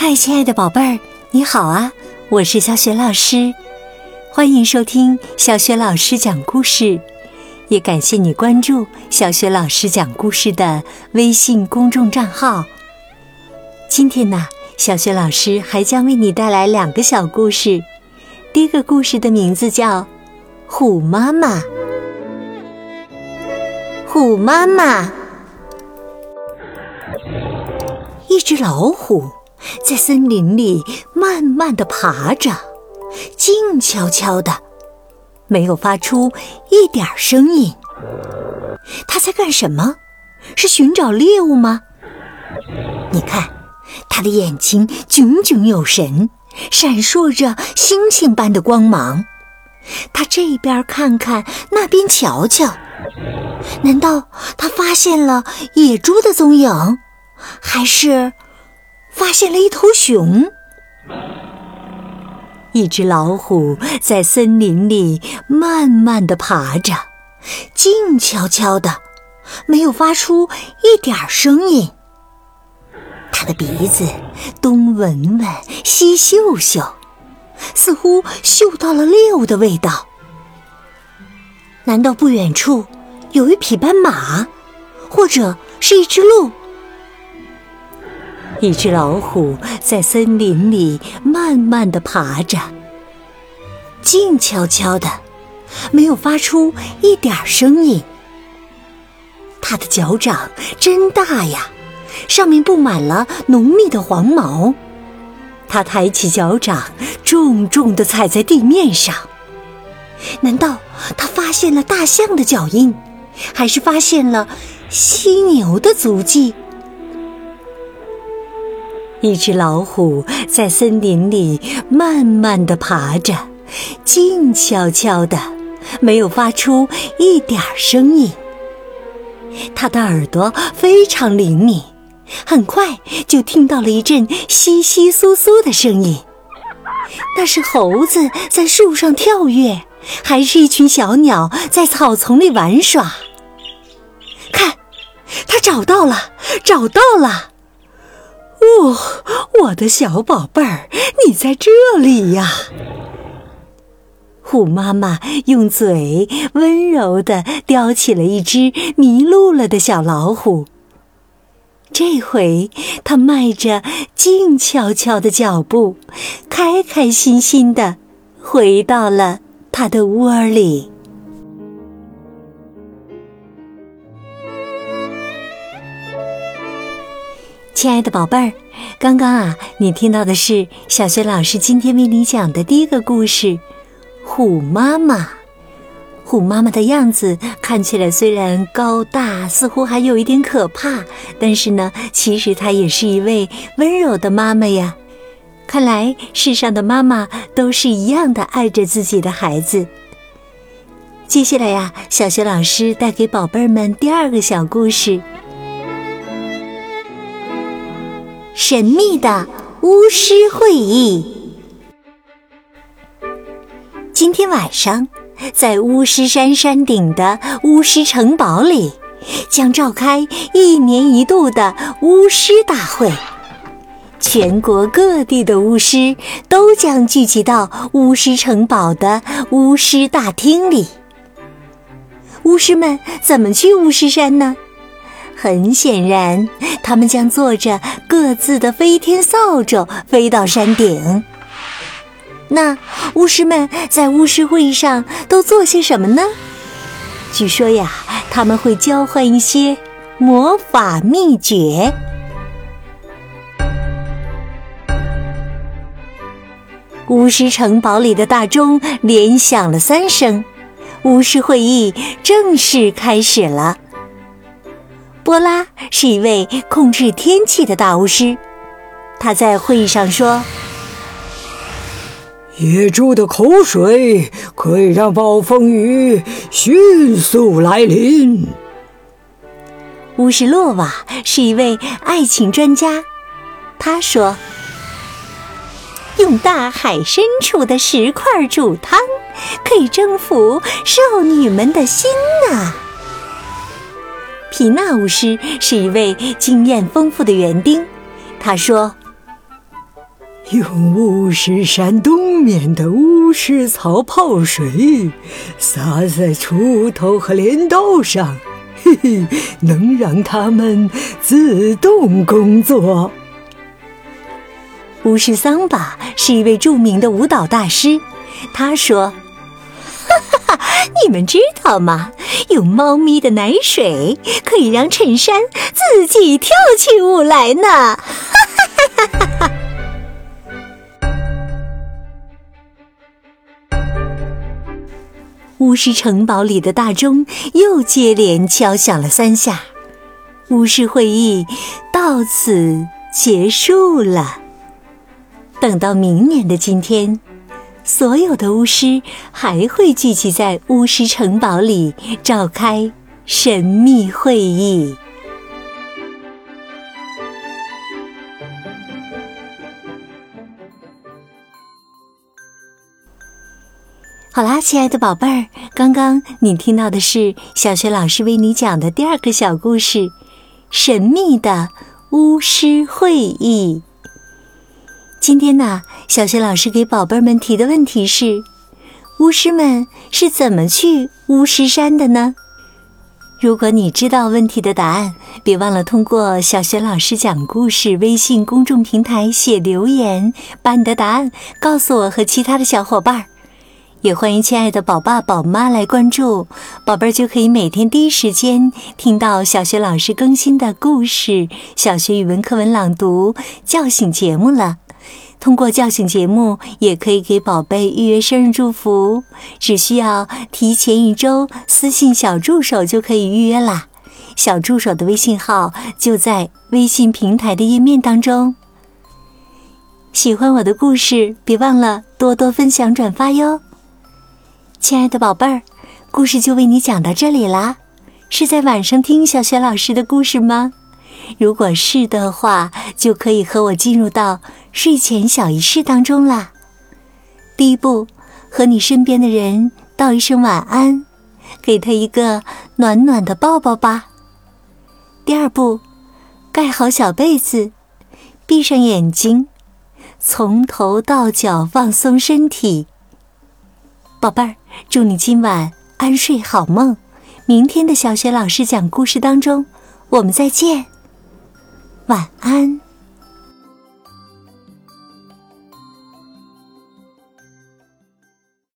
嗨，亲爱的宝贝儿，你好啊！我是小雪老师，欢迎收听小雪老师讲故事，也感谢你关注小雪老师讲故事的微信公众账号。今天呢，小雪老师还将为你带来两个小故事。第一个故事的名字叫《虎妈妈》。虎妈妈，一只老虎。在森林里慢慢的爬着，静悄悄的，没有发出一点声音。它在干什么？是寻找猎物吗？你看，它的眼睛炯炯有神，闪烁着星星般的光芒。它这边看看，那边瞧瞧，难道它发现了野猪的踪影？还是？发现了一头熊，一只老虎在森林里慢慢的爬着，静悄悄的，没有发出一点声音。它的鼻子东闻闻，西嗅嗅，似乎嗅到了猎物的味道。难道不远处有一匹斑马，或者是一只鹿？一只老虎在森林里慢慢的爬着，静悄悄的，没有发出一点声音。它的脚掌真大呀，上面布满了浓密的黄毛。它抬起脚掌，重重的踩在地面上。难道它发现了大象的脚印，还是发现了犀牛的足迹？一只老虎在森林里慢慢的爬着，静悄悄的，没有发出一点声音。它的耳朵非常灵敏，很快就听到了一阵窸窸窣窣的声音。那是猴子在树上跳跃，还是一群小鸟在草丛里玩耍？看，它找到了，找到了！哦，我的小宝贝儿，你在这里呀！虎妈妈用嘴温柔地叼起了一只迷路了的小老虎。这回，它迈着静悄悄的脚步，开开心心地回到了它的窝里。亲爱的宝贝儿，刚刚啊，你听到的是小学老师今天为你讲的第一个故事《虎妈妈》。虎妈妈的样子看起来虽然高大，似乎还有一点可怕，但是呢，其实她也是一位温柔的妈妈呀。看来世上的妈妈都是一样的爱着自己的孩子。接下来呀，小学老师带给宝贝儿们第二个小故事。神秘的巫师会议。今天晚上，在巫师山山顶的巫师城堡里，将召开一年一度的巫师大会。全国各地的巫师都将聚集到巫师城堡的巫师大厅里。巫师们怎么去巫师山呢？很显然，他们将坐着各自的飞天扫帚飞到山顶。那巫师们在巫师会议上都做些什么呢？据说呀，他们会交换一些魔法秘诀。巫师城堡里的大钟连响了三声，巫师会议正式开始了。波拉是一位控制天气的大巫师，他在会议上说：“野猪的口水可以让暴风雨迅速来临。”巫师洛瓦是一位爱情专家，他说：“用大海深处的石块煮汤，可以征服少女们的心呐。”皮纳巫师是一位经验丰富的园丁，他说：“用巫师山东面的巫师草泡水，洒在锄头和镰刀上，嘿嘿，能让他们自动工作。巫师桑巴是一位著名的舞蹈大师，他说：“哈哈哈，你们知道吗？用猫咪的奶水可以让衬衫自己跳起舞来呢！”哈哈哈哈哈！巫师城堡里的大钟又接连敲响了三下，巫师会议到此结束了。等到明年的今天，所有的巫师还会聚集在巫师城堡里召开神秘会议。好啦，亲爱的宝贝儿，刚刚你听到的是小学老师为你讲的第二个小故事《神秘的巫师会议》。今天呢，小学老师给宝贝们提的问题是：巫师们是怎么去巫师山的呢？如果你知道问题的答案，别忘了通过小学老师讲故事微信公众平台写留言，把你的答案告诉我和其他的小伙伴。也欢迎亲爱的宝爸宝妈来关注，宝贝儿就可以每天第一时间听到小学老师更新的故事、小学语文课文朗读、叫醒节目了。通过叫醒节目，也可以给宝贝预约生日祝福，只需要提前一周私信小助手就可以预约啦。小助手的微信号就在微信平台的页面当中。喜欢我的故事，别忘了多多分享转发哟。亲爱的宝贝儿，故事就为你讲到这里啦。是在晚上听小雪老师的故事吗？如果是的话，就可以和我进入到睡前小仪式当中啦。第一步，和你身边的人道一声晚安，给他一个暖暖的抱抱吧。第二步，盖好小被子，闭上眼睛，从头到脚放松身体。宝贝儿，祝你今晚安睡好梦。明天的小学老师讲故事当中，我们再见。晚安。